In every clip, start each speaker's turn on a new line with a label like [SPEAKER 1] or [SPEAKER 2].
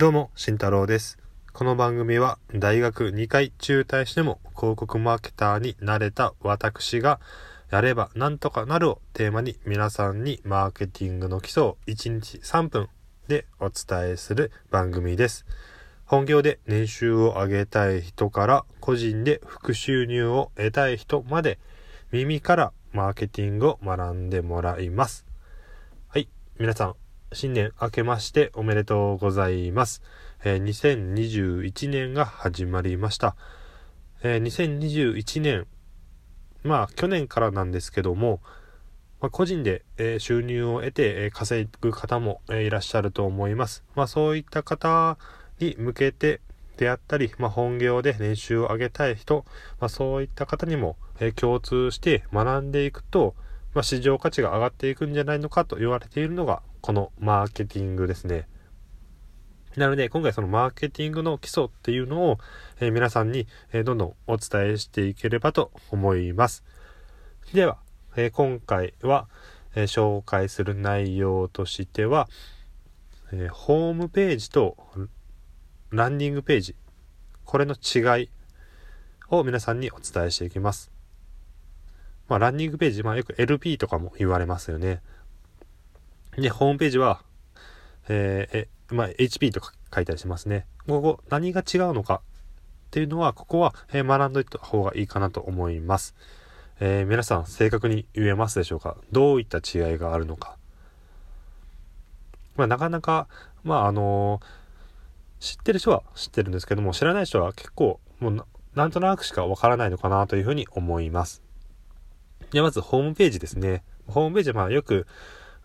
[SPEAKER 1] どうも、慎太郎です。この番組は大学2回中退しても広告マーケターになれた私がやればなんとかなるをテーマに皆さんにマーケティングの基礎を1日3分でお伝えする番組です。本業で年収を上げたい人から個人で副収入を得たい人まで耳からマーケティングを学んでもらいます。はい、皆さん新年明けましておめでとうございます。えー2021年が始まりました。えー2021年、まあ去年からなんですけども、まあ、個人で、えー収入を得て、え稼ぐ方も、えいらっしゃると思います。まあそういった方に向けてであったり、まあ、本業で年収を上げたい人、まあ、そういった方にも、え共通して学んでいくと、まあ、市場価値が上がっていくんじゃないのかと言われているのがこのマーケティングですね。なので今回そのマーケティングの基礎っていうのを、えー皆さんに、えーどんどんお伝えしていければと思います。では、えー今回は、え紹介する内容としては、えホームページとランディングページこれの違いを皆さんにお伝えしていきます。まあ、ランディングページ、まあ、よく LP とかも言われますよね。で、ホームページは、えーえ、まあ、HP とか書いたりしますね。ここ、何が違うのかっていうのは、ここは、えー学んどいた方がいいかなと思います。えー皆さん、正確に言えますでしょうか？どういった違いがあるのか？まあ、なかなか、まあ、あのー知ってる人は知ってるんですけども、知らない人は結構、もうな、んとなくしかわからないのかなというふうに思います。で、まず、ホームページですね。ホームページは、まあ、よく、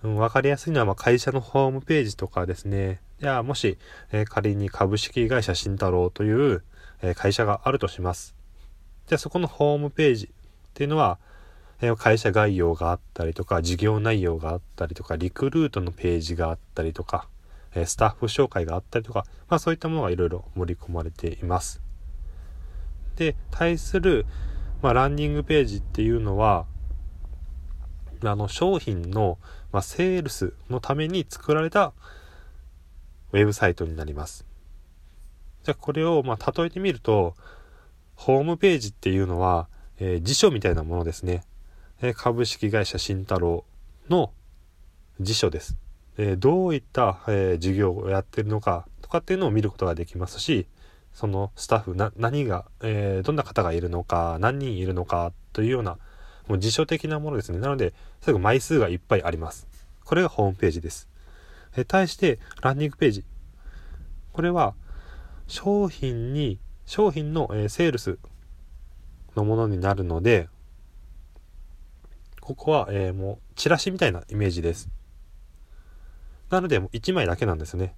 [SPEAKER 1] うん、わかりやすいのは、ま、会社のホームページとかですね。じゃあ、もし、え仮に株式会社慎太郎という、え会社があるとします。じゃあ、そこのホームページっていうのは、え会社概要があったりとか、事業内容があったりとか、リクルートのページがあったりとか、えスタッフ紹介があったりとか、まあそういったものがいろいろ盛り込まれています。で、対する、まあ、ランディングページっていうのは、あの商品の、まあ、セールスのために作られたウェブサイトになります。じゃあこれをまあ例えてみると、ホームページっていうのは、えー辞書みたいなものですね。えー株式会社慎太郎の辞書です。えーどういった、えー事業をやってるのかとかっていうのを見ることができますし、そのスタッフな何が、えーどんな方がいるのか何人いるのかというようなもう辞書的なものですね。なので最後枚数がいっぱいあります。これがホームページです、え対してランディングページ。これは商品に商品の、えセールスのものになるのでここは、えーもうチラシみたいなイメージです。なのでもう1枚だけなんですね。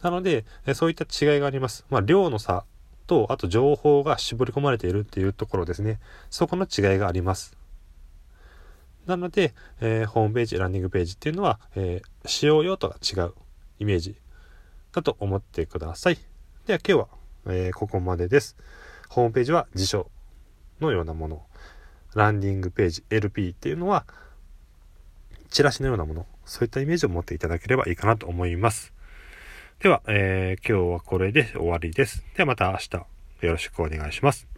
[SPEAKER 1] なので、えそういった違いがあります。まあ、量の差と、あと情報が絞り込まれているっていうところですね。そこの違いがあります。なので、えーホームページ、ランディングページっていうのは、えー使用用途が違うイメージだと思ってください。では今日は、えーここまでです。ホームページは辞書のようなもの。ランディングページ、LP っていうのは、チラシのようなもの。そういったイメージを持っていただければいいかなと思います。では、えー今日はこれで終わりです。ではまた明日よろしくお願いします。